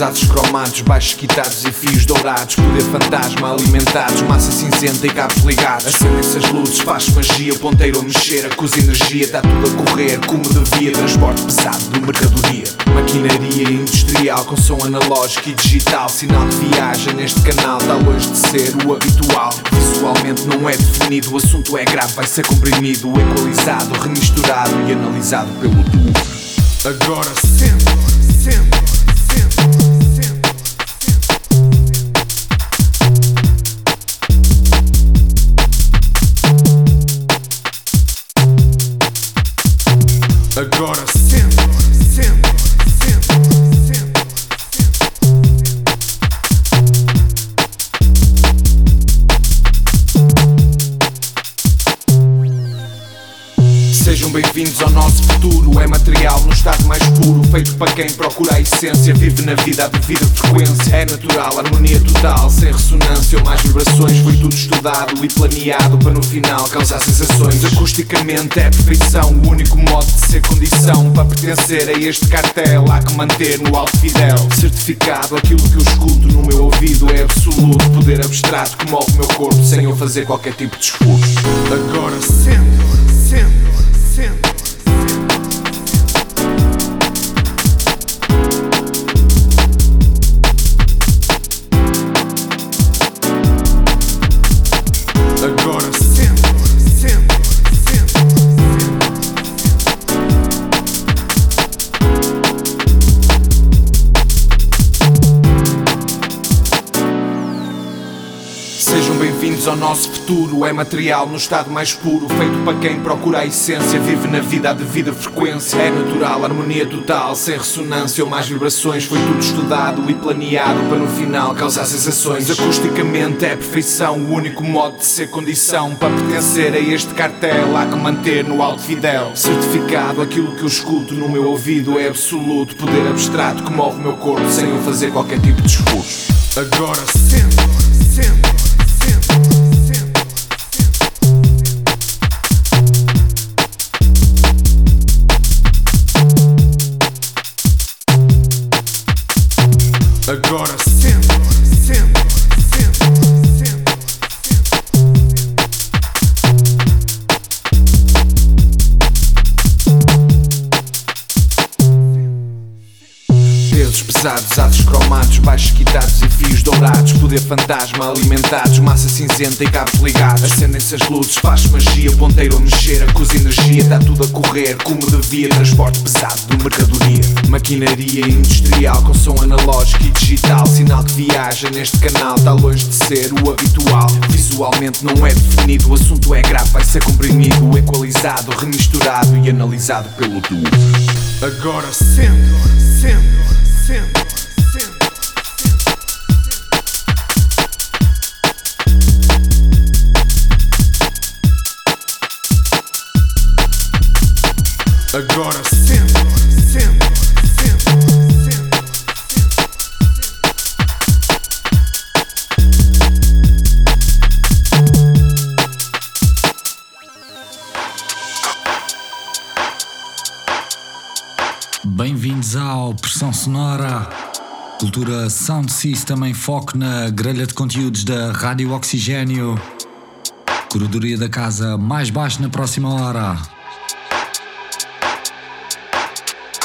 pesados, cromados, baixos quitados e fios dourados. Poder fantasma alimentados, massa cinzenta e cabos ligados. Acendem-se as luzes, faz magia, ponteiro a mexer. Acusa energia, está tudo a correr como devia. Transporte pesado de mercadoria Maquinaria industrial com som analógico e digital. Sinal de viagem neste canal, está longe de ser o habitual. Visualmente não é definido, o assunto é grave Vai ser comprimido, equalizado, remisturado e analisado pelo duo agora sendo, agora Ao nosso futuro. É material no estado mais puro. Feito para quem procura a essência. Vive na vida a devida frequência. É natural, harmonia total. Sem ressonância ou mais vibrações. Foi tudo estudado e planeado para no final causar sensações. Acusticamente é perfeição. O único modo de ser condição para pertencer a este cartel. Há que manter no alto fidel. Certificado, aquilo que eu escuto no meu ouvido é absoluto. Poder abstrato que move o meu corpo sem eu fazer qualquer tipo de esforço. Agora sendo, agora sendo, ao nosso futuro. É material no estado mais puro. Feito para quem procura a essência. Vive na vida a devida frequência. É natural, harmonia total. Sem ressonância ou mais vibrações. Foi tudo estudado e planeado para no final causar sensações. Acusticamente é perfeição. O único modo de ser condição. Para pertencer a este cartel. Há que manter no alto fidel. Certificado, aquilo que eu escuto no meu ouvido é absoluto. Poder abstrato que move o meu corpo sem eu fazer qualquer tipo de esforço. Agora sendo, A girl fantasma alimentados, massa cinzenta e cabos ligados. Acendem-se as luzes, faz magia, ponteiro a mexer Acusa energia, está tudo a correr como devia Transporte pesado de mercadoria. Maquinaria industrial com som analógico e digital. Sinal de viagem neste canal, está longe de ser o habitual. Visualmente não é definido, o assunto é grave Vai ser comprimido, equalizado, remisturado e analisado pelo duo Agora sendo, agora sendo, Agora agora sendo, agora sendo. Bem-vindos ao Pressão Sonora, cultura Sound System em foco na grelha de conteúdos da Rádio Oxigênio. Curadoria da casa mais baixo na próxima hora.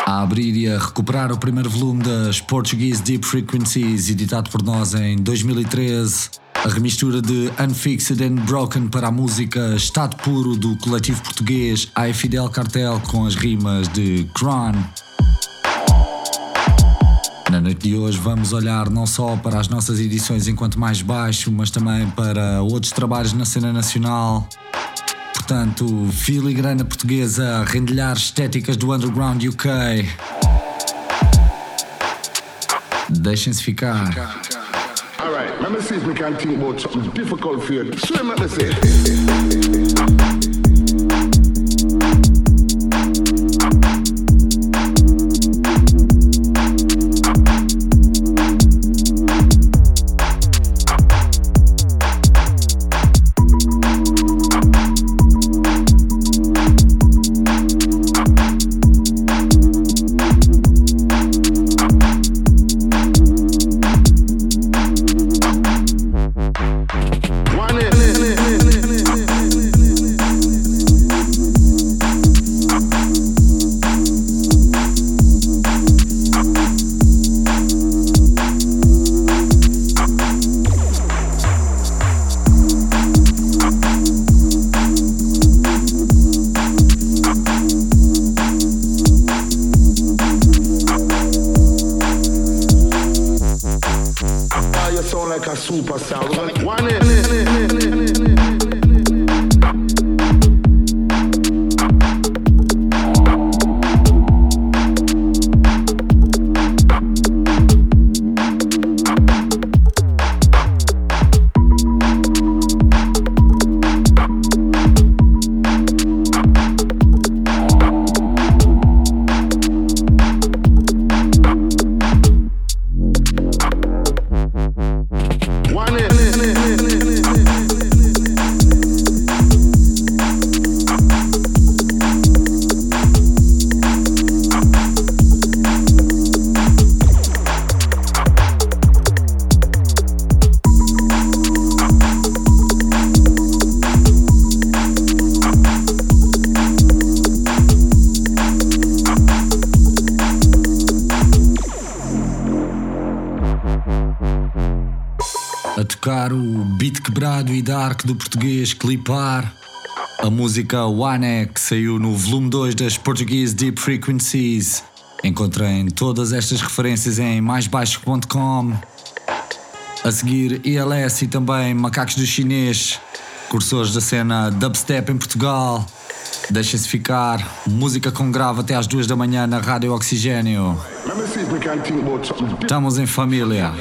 A abrir e a recuperar o primeiro volume das Portuguese Deep Frequencies, editado por nós em 2013. A remistura de Unfixed and Broken para a música Estado Puro do coletivo português A Fidel Cartel com as rimas de Kron. Na noite de hoje vamos olhar não só para as nossas edições enquanto mais baixo, mas também para outros trabalhos na cena nacional. Portanto, filigrana portuguesa rendilhar estéticas do underground UK. Deixem-se ficar. Alright, let me see if we can think about something difficult for you. Swim at the say. Do português Clipar. A música One que saiu no volume 2 das Portuguese Deep Frequencies. Encontrem todas estas referências em maisbaixo.com. A seguir, ILS e também Macacos do Chinês, cursores da cena Dubstep em Portugal. Deixem-se ficar, música com grave até às duas da manhã na Rádio Oxigênio. Estamos em família.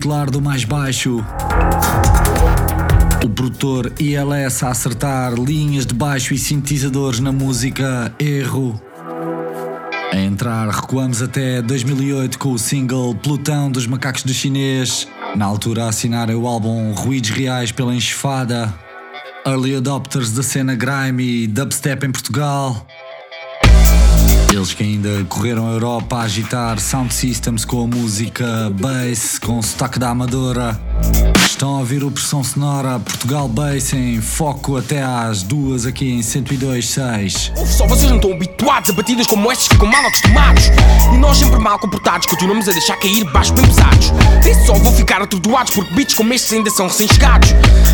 Titular do mais baixo. O produtor ILS a acertar linhas de baixo e sintetizadores na música Erro. A entrar, recuamos até 2008 com o single Plutão dos Macacos do Chinês. Na altura, assinaram o álbum Ruídos Reais pela Enxofada. Early adopters da cena grime e dubstep em Portugal. Eles que ainda correram a Europa a agitar sound systems com a música bass, com sotaque da Amadora. Estão a ouvir o Pressão Sonora Portugal Bass em foco até às duas aqui em 102.6. Ouve só, vocês não estão habituados a batidas como estas, ficam mal acostumados. Nós sempre mal comportados, continuamos a deixar cair baixos bem pesados. Vê só, vou ficar atordoados porque beats como estes ainda são recém-chegados.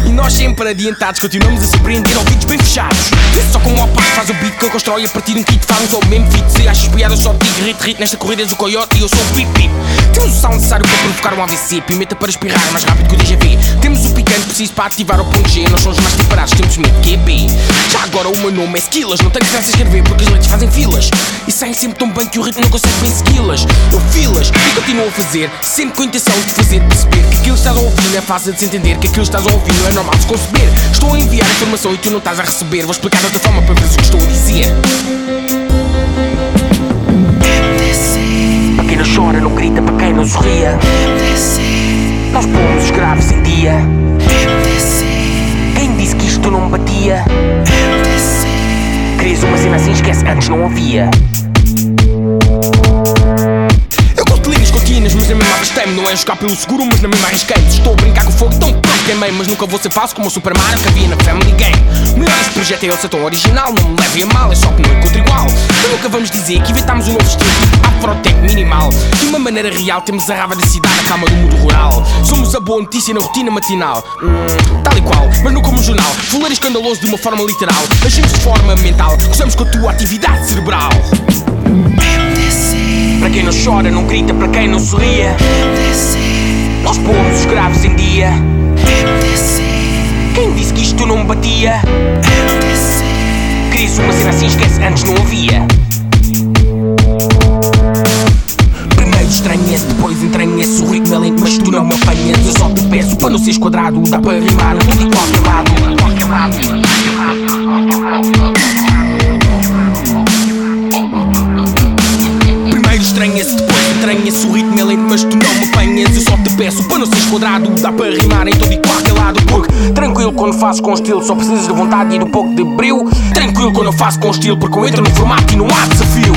E nós sempre adiantados, continuamos a surpreender ouvidos bem fechados. Vê só como o Paz faz o beat que ele constrói a partir de um kit, faz ao mesmo feat. Se achas piada só digo rit rit nesta corrida és o coiote e eu sou o pip pip. Temos o sound necessário para provocar um AVC, pimenta para espirrar mais rápido que o DGV. Temos o picante preciso para ativar o ponto G, nós somos mais preparados, temos medo que é B. Já agora o meu nome é Skillas, não tenho pressa a escrever porque as letras fazem filas. E saem sempre tão bem que o ritmo não consegue bem segui-las. Eu filas e continuo a fazer, sempre com a intenção de fazer perceber que aquilo que estás a ouvir não é fácil de se entender, que aquilo que estás a ouvir não é normal de se conceber. Estou a enviar informação e tu não estás a receber, vou explicar de outra forma para veres o que estou a dizer. Para quem não chora, não grita, para quem não sorria. Nós pomos os graves em dia. Quem disse que isto não batia? Querias uma cena assim, esquece, antes não havia. Contínuas, mas na mesma arrastei-me. Não é jogar pelo seguro, mas na mesma arrisquei-me. Estou a brincar com fogo, tão pronto queimei. Mas nunca vou ser falso como o Super Mario que havia na Family Game. Melhor deste projeto é ele ser tão original, não me levem a mal, é só que não encontro igual. Então nunca vamos dizer que inventámos um novo estilo tipo Afrotech minimal. De uma maneira real, temos a rava da cidade, a calma do mundo rural. Somos a boa notícia na rotina matinal. Hum, tal e qual, mas não como um jornal. Fuleiro escandaloso de uma forma literal. Agimos de forma mental, gozamos com a tua atividade cerebral. Para quem não chora, não grita, para quem não sorria. Nós pomos os graves em dia. Quem disse que isto não batia? Querias uma cena assim, esquece, antes não havia. Primeiro estranhece, depois entranhece o ritmo é lento, mas tu não me apanhas. Eu só te peço para não seres quadrado, dá para rimar tudo de Dá para rimar em todo e qualquer lado Porque tranquilo quando faço com estilo Só precisas de vontade e de um pouco de brilho. Tranquilo quando eu faço com estilo Porque eu entro no formato e não há desafio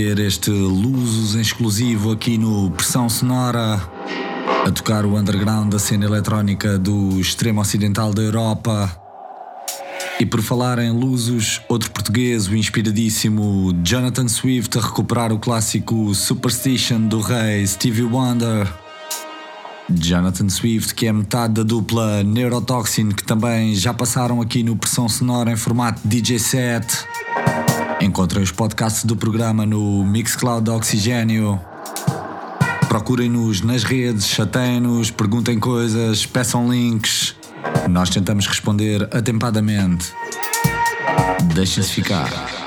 este Luzos em exclusivo aqui no Pressão Sonora, a tocar o underground da cena eletrónica do extremo ocidental da Europa. E por falar em Luzos, outro português, o inspiradíssimo Jonathan Swift, a recuperar o clássico Superstition do rei Stevie Wonder. Jonathan Swift, que é metade da dupla Neurotoxin, que também já passaram aqui no Pressão Sonora em formato DJ set. Encontrem os podcasts do programa no Mixcloud Oxigênio. Procurem-nos nas redes, chateiem-nos, perguntem coisas, peçam links. Nós tentamos responder atempadamente. Deixem-se ficar.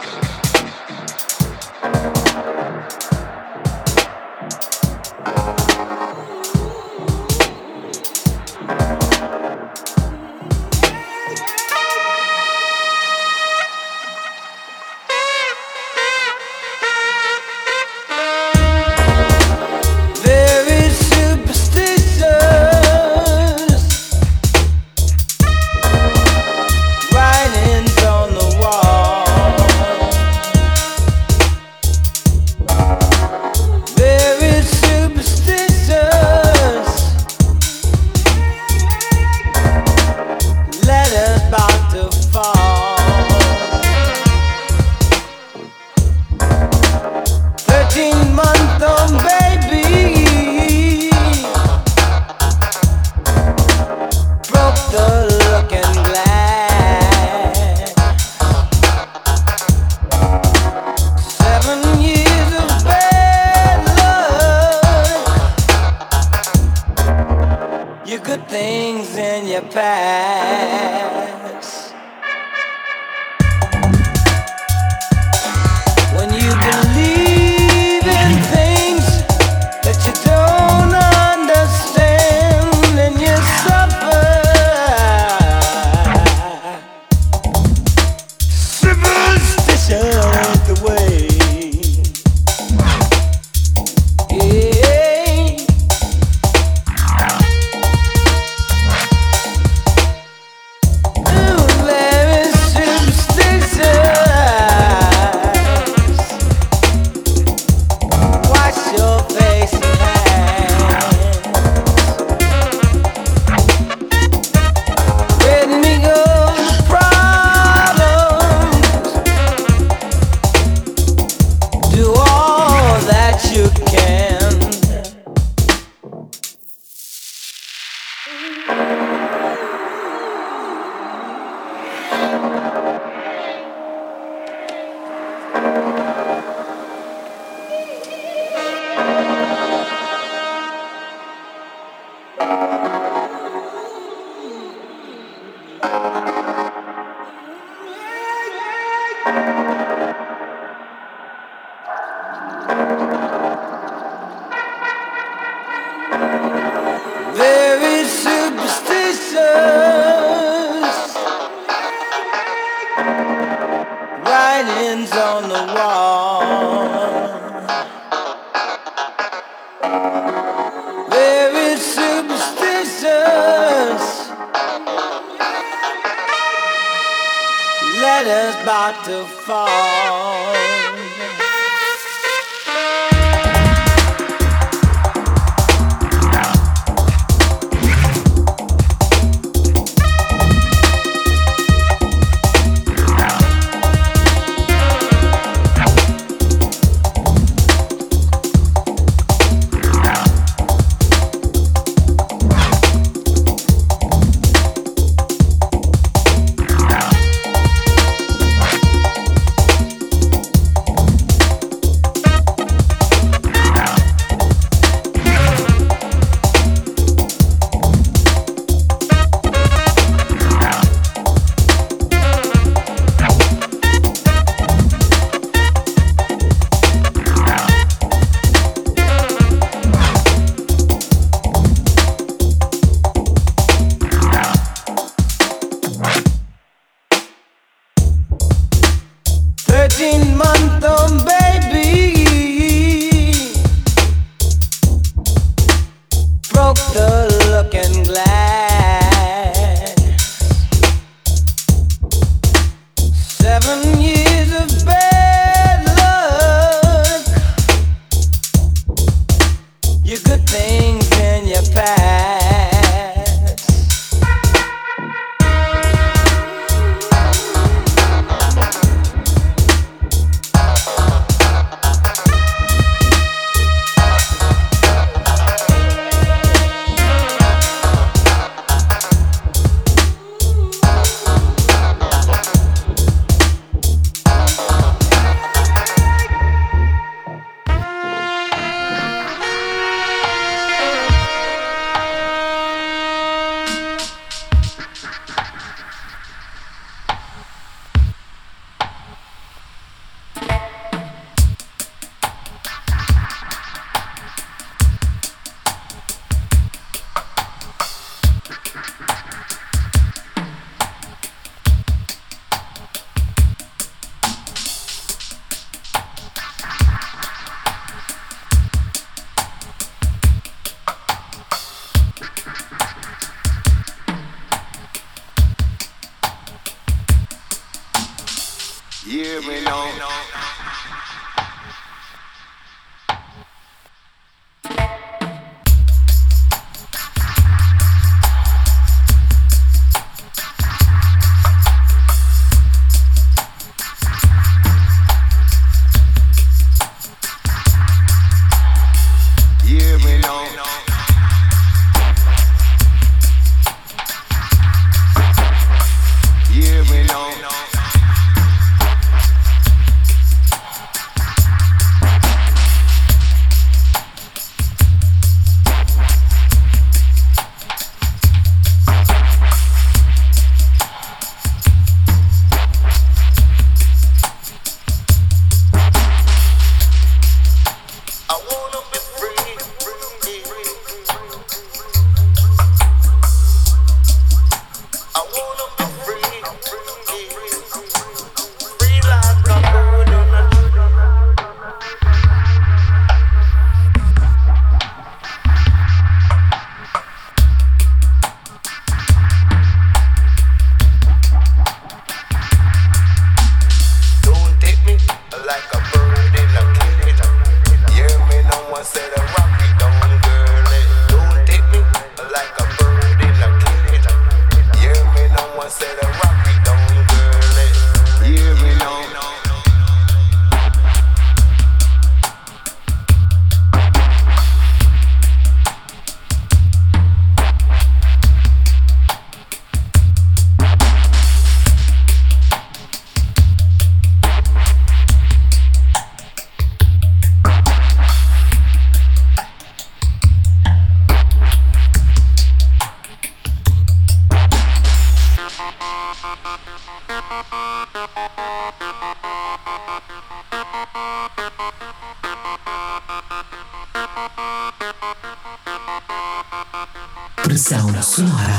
Pressão sonora.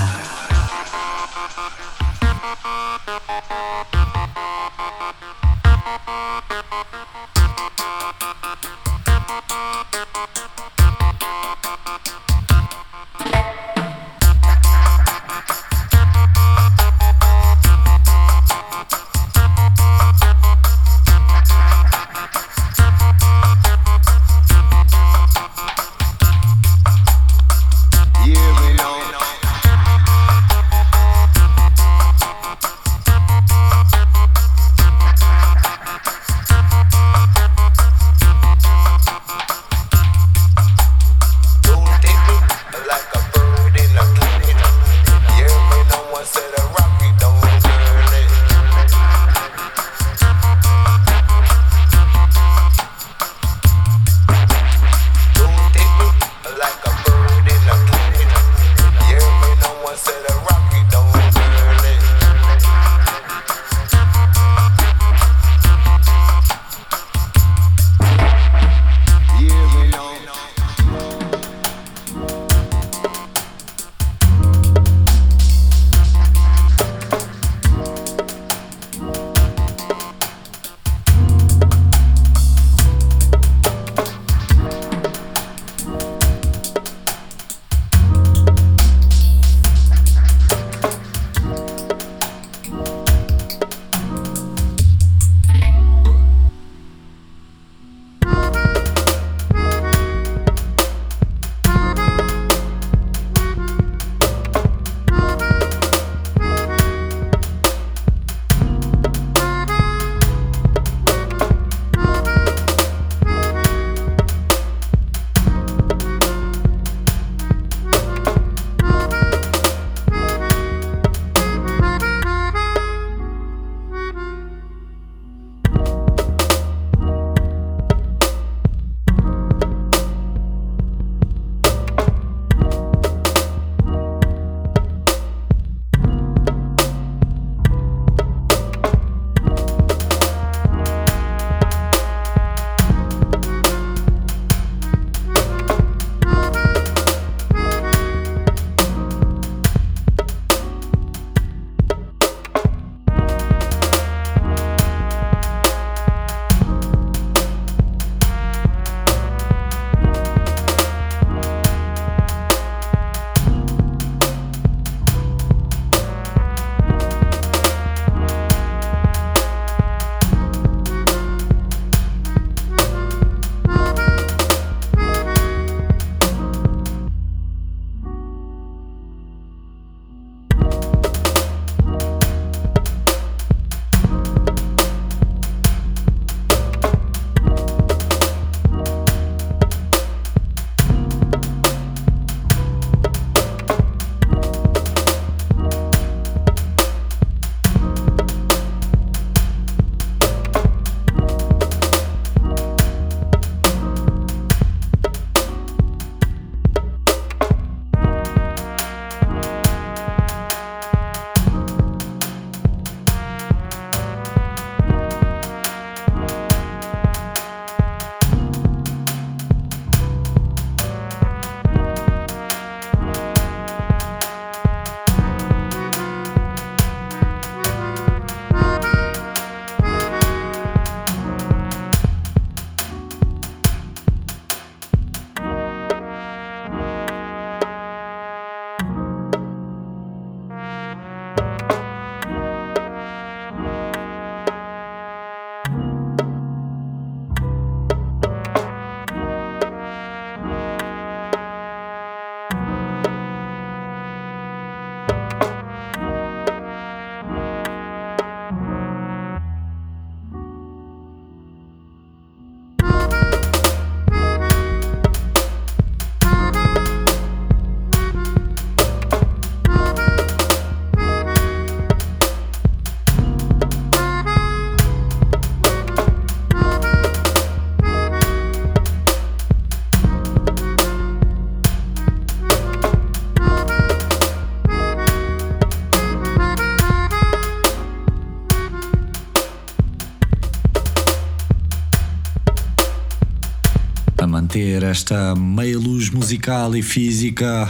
Esta meia luz musical e física.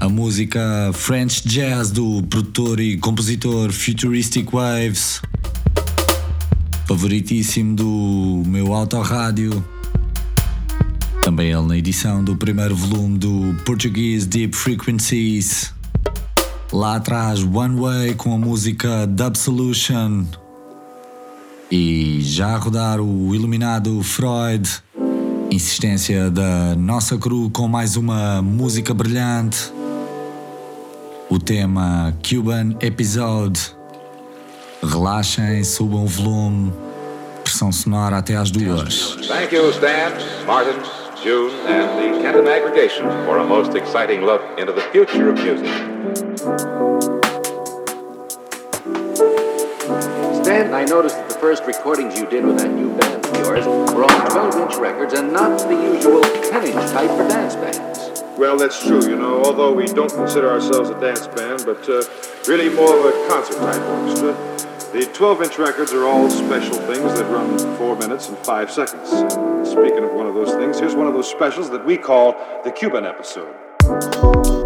A música French Jazz do produtor e compositor Futuristic Waves, favoritíssimo do meu autorrádio. Também ele na edição do primeiro volume do Portuguese Deep Frequencies. Lá atrás, One Way com a música Dub Solution. E já a rodar o iluminado Freud. Insistência da nossa crew com mais uma música brilhante. O tema Cuban Episode. Relaxem, subam o volume. Pressão sonora até às duas. Thank you, Stan, Martin, June, and the Kenton Aggregation for a most exciting look into the future of music. Stan, I noticed that the first recordings you did with that new band of yours were on 12 inch records and not the usual 10 inch type for dance bands. Well, that's true, you know, although we don't consider ourselves a dance band, but uh, really more of a concert type orchestra. The 12 inch records are all special things that run 4 minutes and 5 seconds. And speaking of one of those things, here's one of those specials that we call the Cuban episode.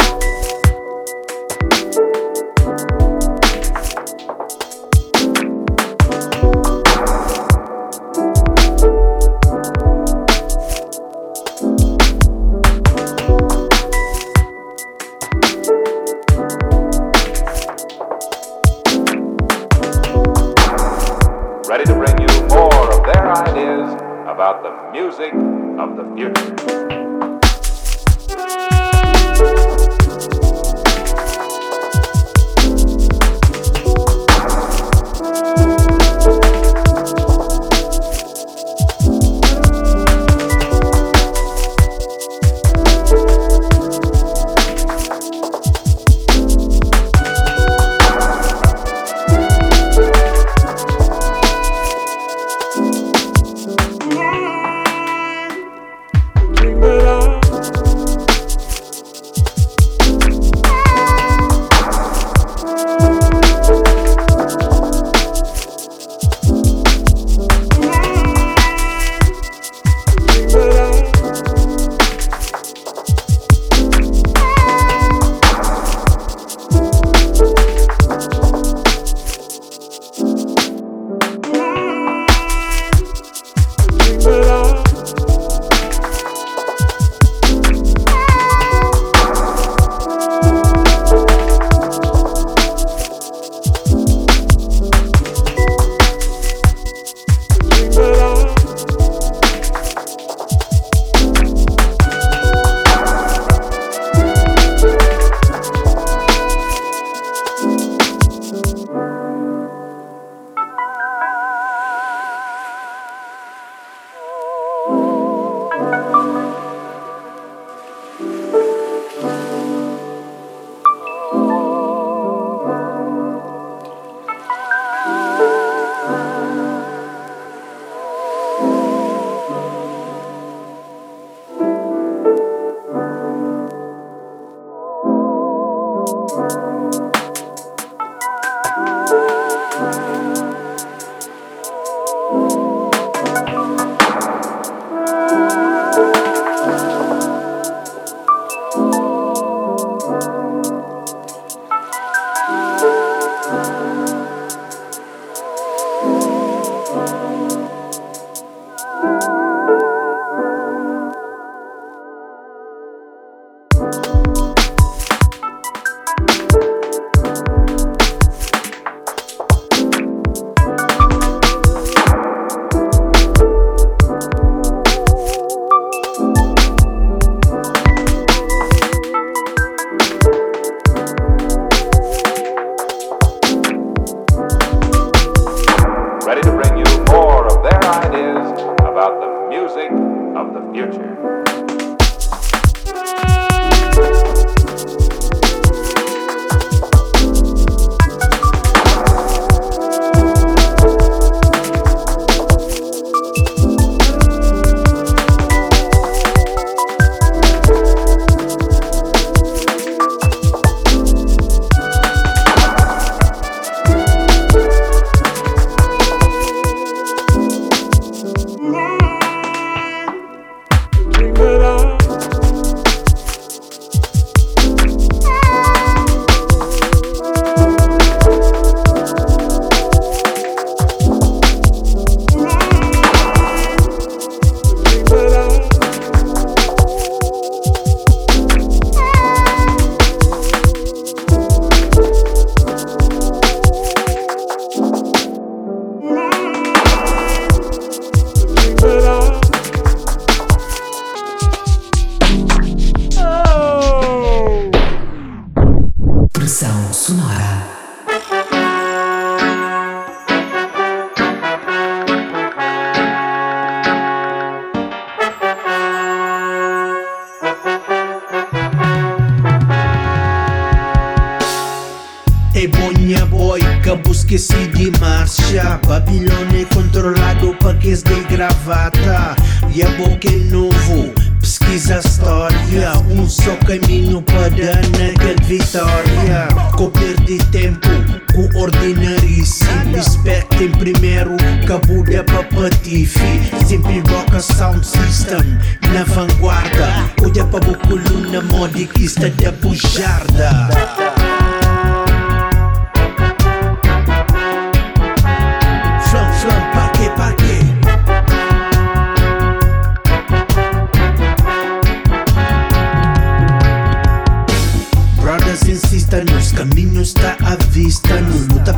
Acabou esqueci de marcha Babilônia é controlado para que de gravata. E a boca é novo Pesquisa história. Um só caminho para dar naquela vitória. Com perdi tempo Com ordinaríssimo Respectem primeiro Cabuda para patife. Sempre rock a sound system Na vanguarda. Olha para o coluna modicista da bujarda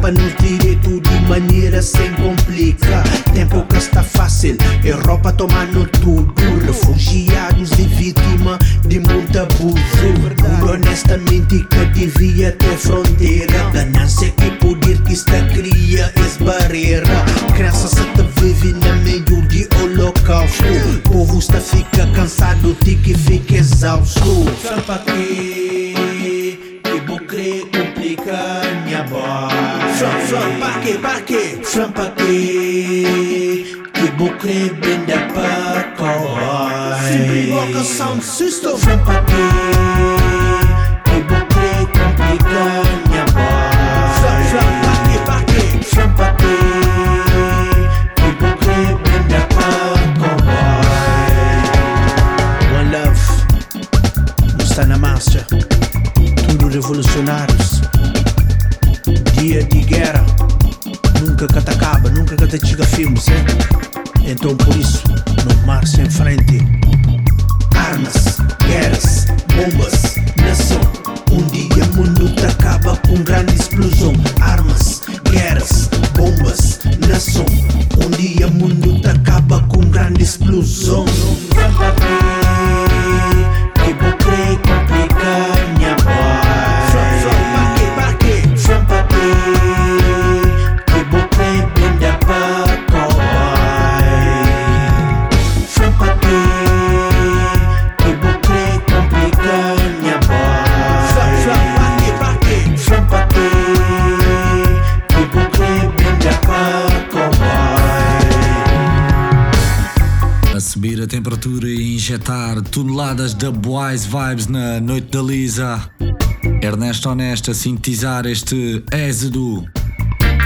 Não luta para nos direito de maneira sem complica Tempo que está fácil, Europa tomando tudo. Refugiados e vítima de muito abuso. Por honestamente que devia ter fronteira. Ganância e poder que está cria es barreira. Se te vive no meio de holocausto. Povo está fica cansado, de que fica exausto. Frampa que Fram, fram, pa que, pa que Fram, pa que Que vou crer benda pa cowboy Sempre rock a sound system. Fram, pa que Que vou crer complica minha voz Fram, fram, pa que, pa que Fram, pa que Que vou crer benda pa cowboy One love Não está na marcha tudo revolucionários. Dia de guerra, nunca te acaba, nunca te chega filmes, hein? Então por isso, não marcha em frente. Armas, guerras, bombas, nação. Um dia o mundo acaba com grande explosão. Armas, guerras, bombas, nação. Um dia o mundo acaba com grande explosão. Injetar toneladas de Wise Vibes na noite da Lisa. Ernesto Honesta sintetizar este Êxodo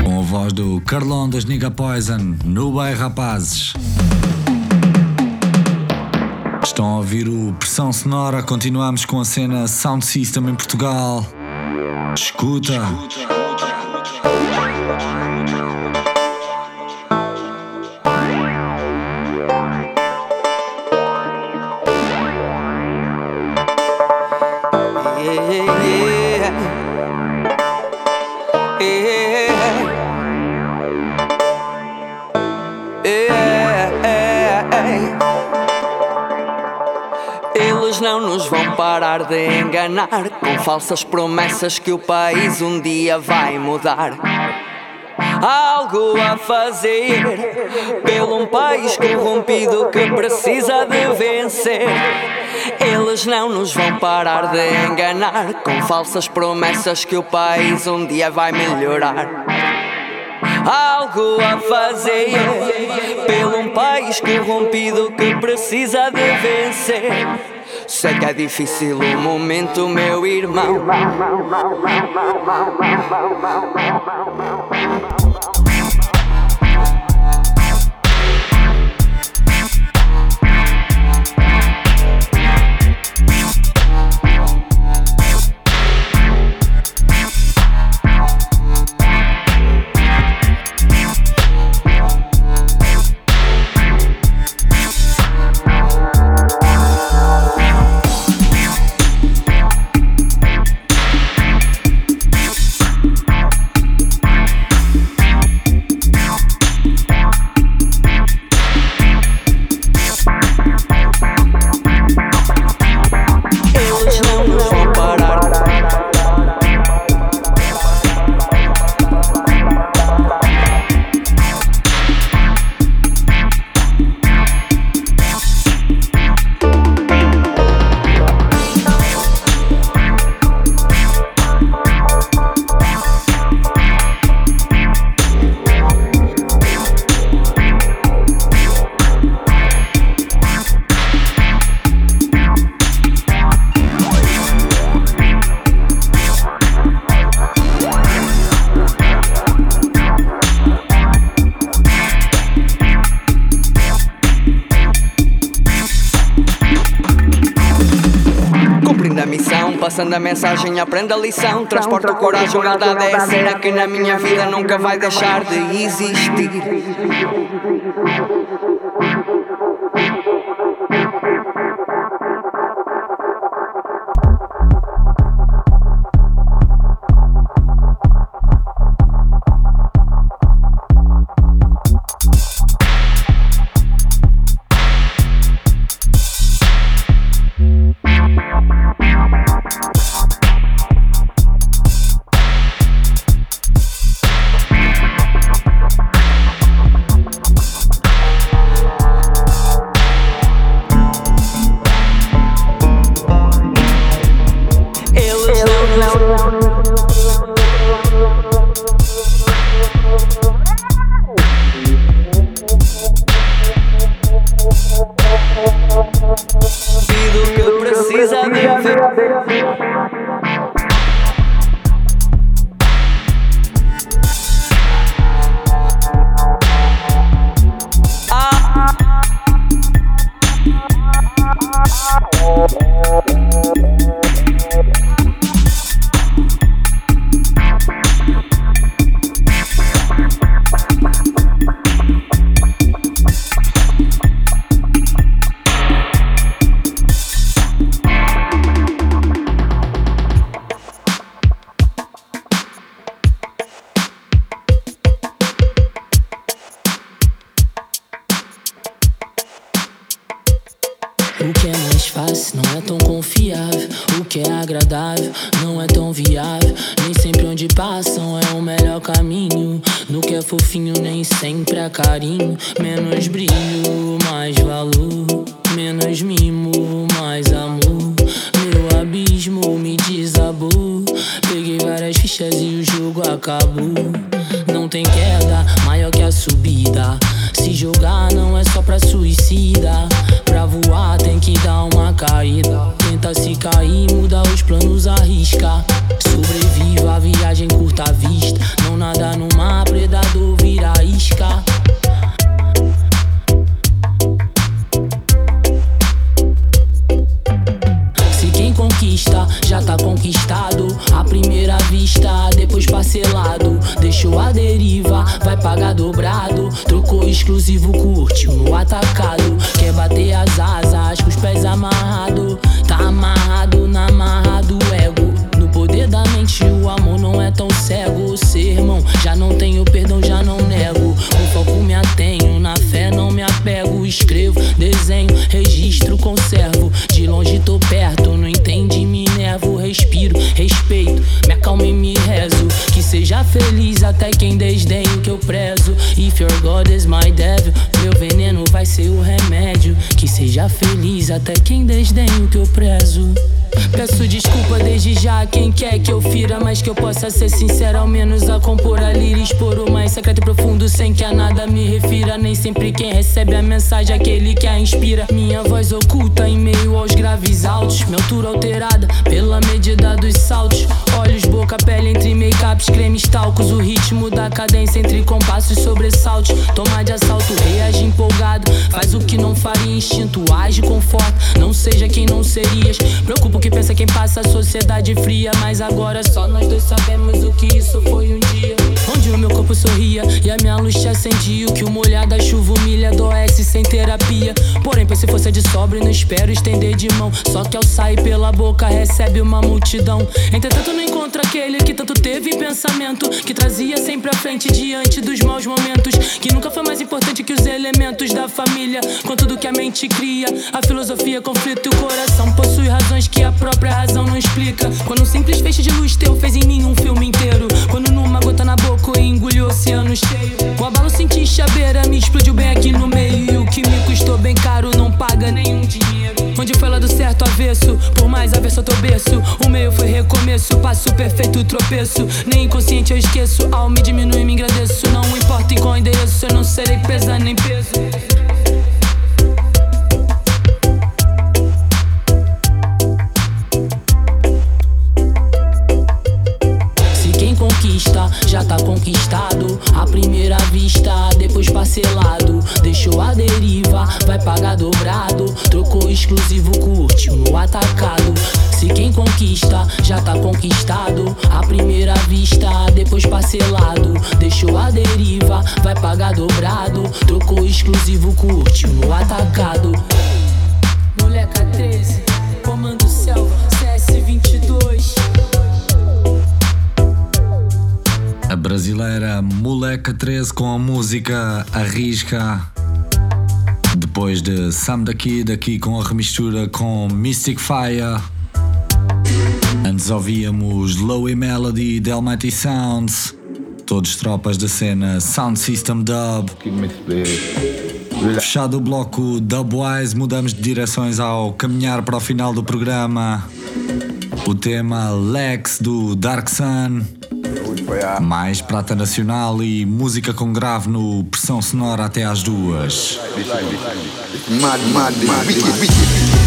com a voz do Carlão das Nigga Poison no Bem Rapazes. Estão a ouvir o Pressão Sonora, continuamos com a cena Sound System em Portugal. Escuta. Eles parar de enganar com falsas promessas que o país um dia vai mudar. Algo a fazer pelo um país corrompido que precisa de vencer. Eles não nos vão parar de enganar com falsas promessas que o país um dia vai melhorar. Algo a fazer pelo um país corrompido que precisa de vencer. Sei que é difícil o momento, meu irmão. Mensagem, aprenda a lição. Transporta o coragem, humildade é a cena que na minha vida nunca vai deixar de existir. acabou. agora Entretanto, não encontro aquele que tanto teve pensamento, que trazia sempre à frente diante dos maus momentos, que nunca foi mais importante que os elementos da família, com tudo que a mente cria. A filosofia, conflito e o coração possui razões que a própria razão não explica. Quando um simples feixe de luz teu fez em mim um filme inteiro, quando numa gota na boca eu engoli o oceano cheio. Com abalo senti chabeira, me explodiu bem aqui no meio, e o que me custou bem caro não paga nenhum dinheiro. Onde foi lado certo, avesso, por mais avesso ao teu berço. O meio foi recomeço, passo perfeito, tropeço. Nem inconsciente eu esqueço, ao me diminui me engrandeço. Não importa em qual endereço, eu não serei pesa nem peso. Já tá conquistado. A primeira vista, depois parcelado. Deixou a deriva, vai pagar dobrado. Trocou exclusivo, curtiu no atacado. Se quem conquista já tá conquistado. A primeira vista, depois parcelado. Deixou a deriva, vai pagar dobrado. Trocou exclusivo, curte no atacado. Moleca 13, brasileira Moleca 13 com a música Arrisca. Depois de Sam daqui, daqui com a remistura com Mystic Fire. Antes ouvíamos Lowy Melody de Almighty Sounds. Todos tropas da cena Sound System Dub. Fechado o bloco Dubwise, mudamos de direções ao caminhar para o final do programa. O tema Lex do Dark Sun. Mais prata nacional e música com grave no pressão sonora até às duas. Mad, mad, mad, You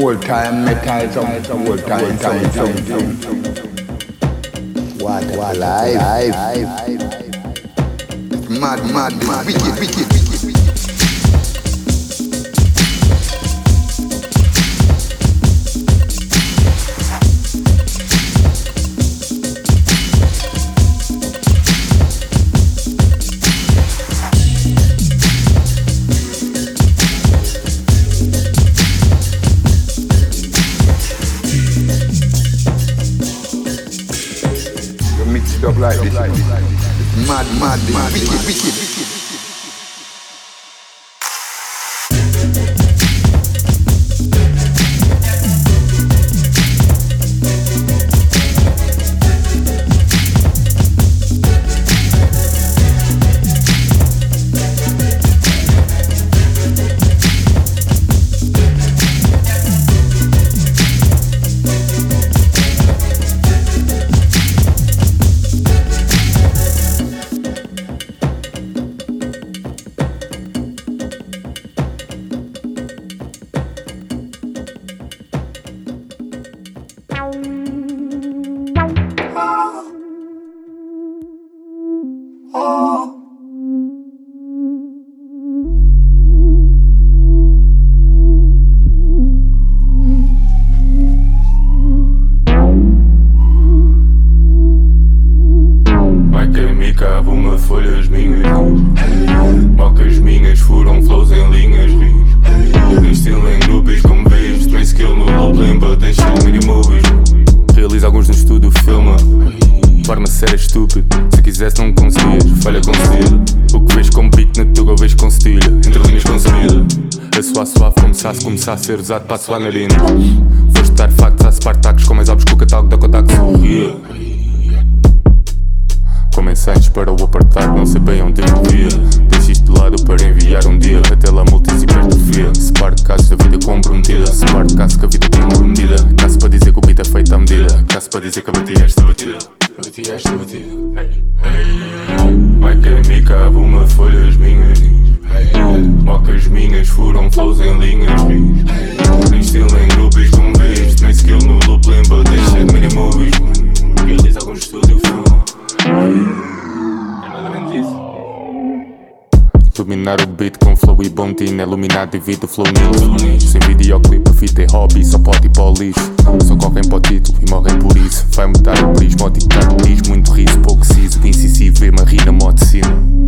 old time metal sound, old time sound, sound, sound, sound. What, what, life, life, life, life. Mad, mad, mad, wicked, wicked. Mad, mad, mad, wicked, wicked, começar a ser usado para a suar narina Foste dar factos a Spartacos Com mais obras que o catálogo da Kodak sorria com mensagens para o apartado, não sei bem onde eu via. Deixo isto de lado para enviar um dia. Até lá multis hipertrofia. Separo casos da vida comprometida. Separo casos que a vida tem uma medida. Caso para dizer que o beat é feito à medida. Caso para dizer que eu bati esta batida. Bati esta batida. Vai que a mim cabe uma folha as minhas. Mocas minhas foram flows em linhas. Nem estilo em grupos como bis Nem skill no loop lembra deixa de minimalismo. Realiza alguns estudos e é menos isso. Dominar o beat com flow e bom é Iluminar devido flow nil Sem videoclipe, fita e hobby Só pode ir para o lixo. Só correm para o título e morrem por isso. Vai mudar o prisma, ótico, tartismo Muito riso, pouco siso Incisivo, vê uma rina rir na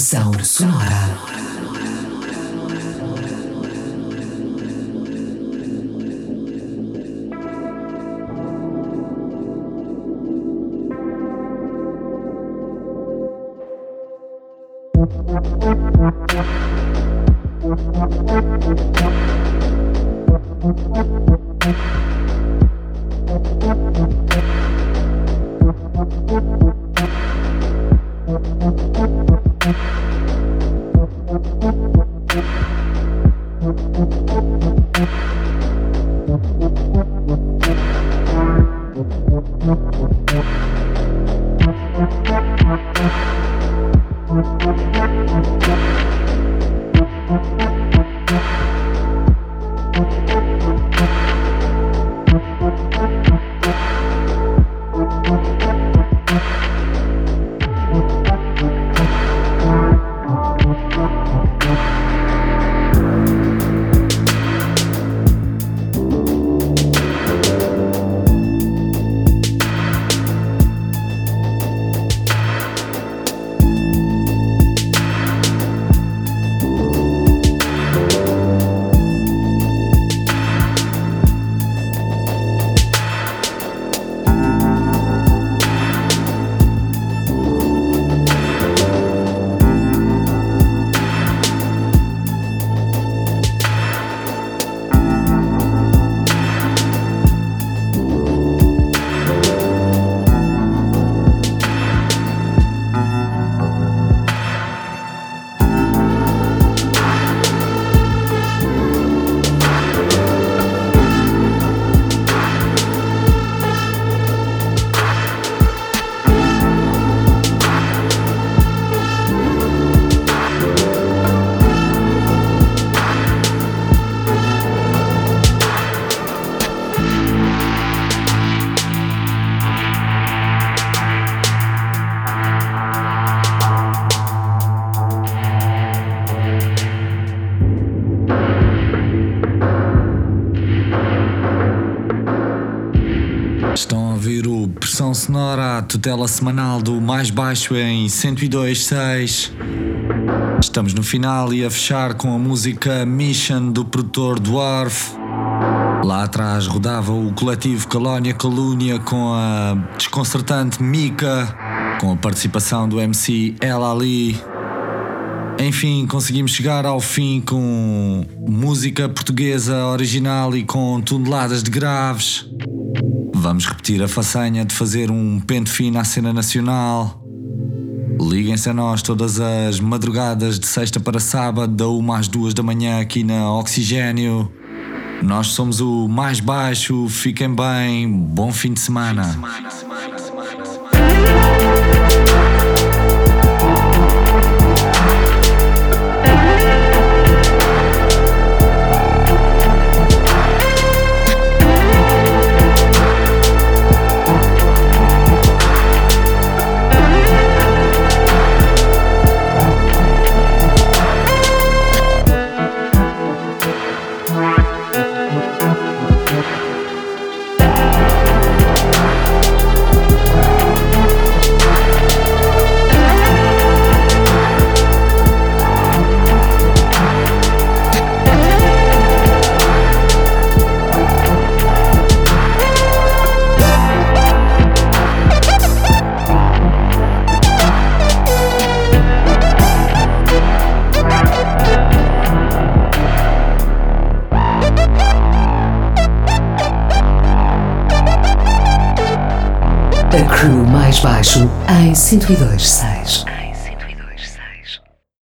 Pressão sonora. Thank you. Sonora, a tutela semanal do mais baixo em 102.6. Estamos no final e a fechar com a música Mission do produtor Dwarf. Lá atrás rodava o coletivo Colónia Calúnia com a desconcertante Mika, com a participação do MC El Ali. Enfim, conseguimos chegar ao fim com música portuguesa original e com toneladas de graves. Vamos repetir a façanha de fazer um pente fino à cena nacional. Liguem-se a nós todas as madrugadas de sexta para sábado, da uma às duas da manhã aqui na Oxigênio. Nós somos o mais baixo, fiquem bem, bom fim de semana. Fim de semana. Mais baixo em 102.6.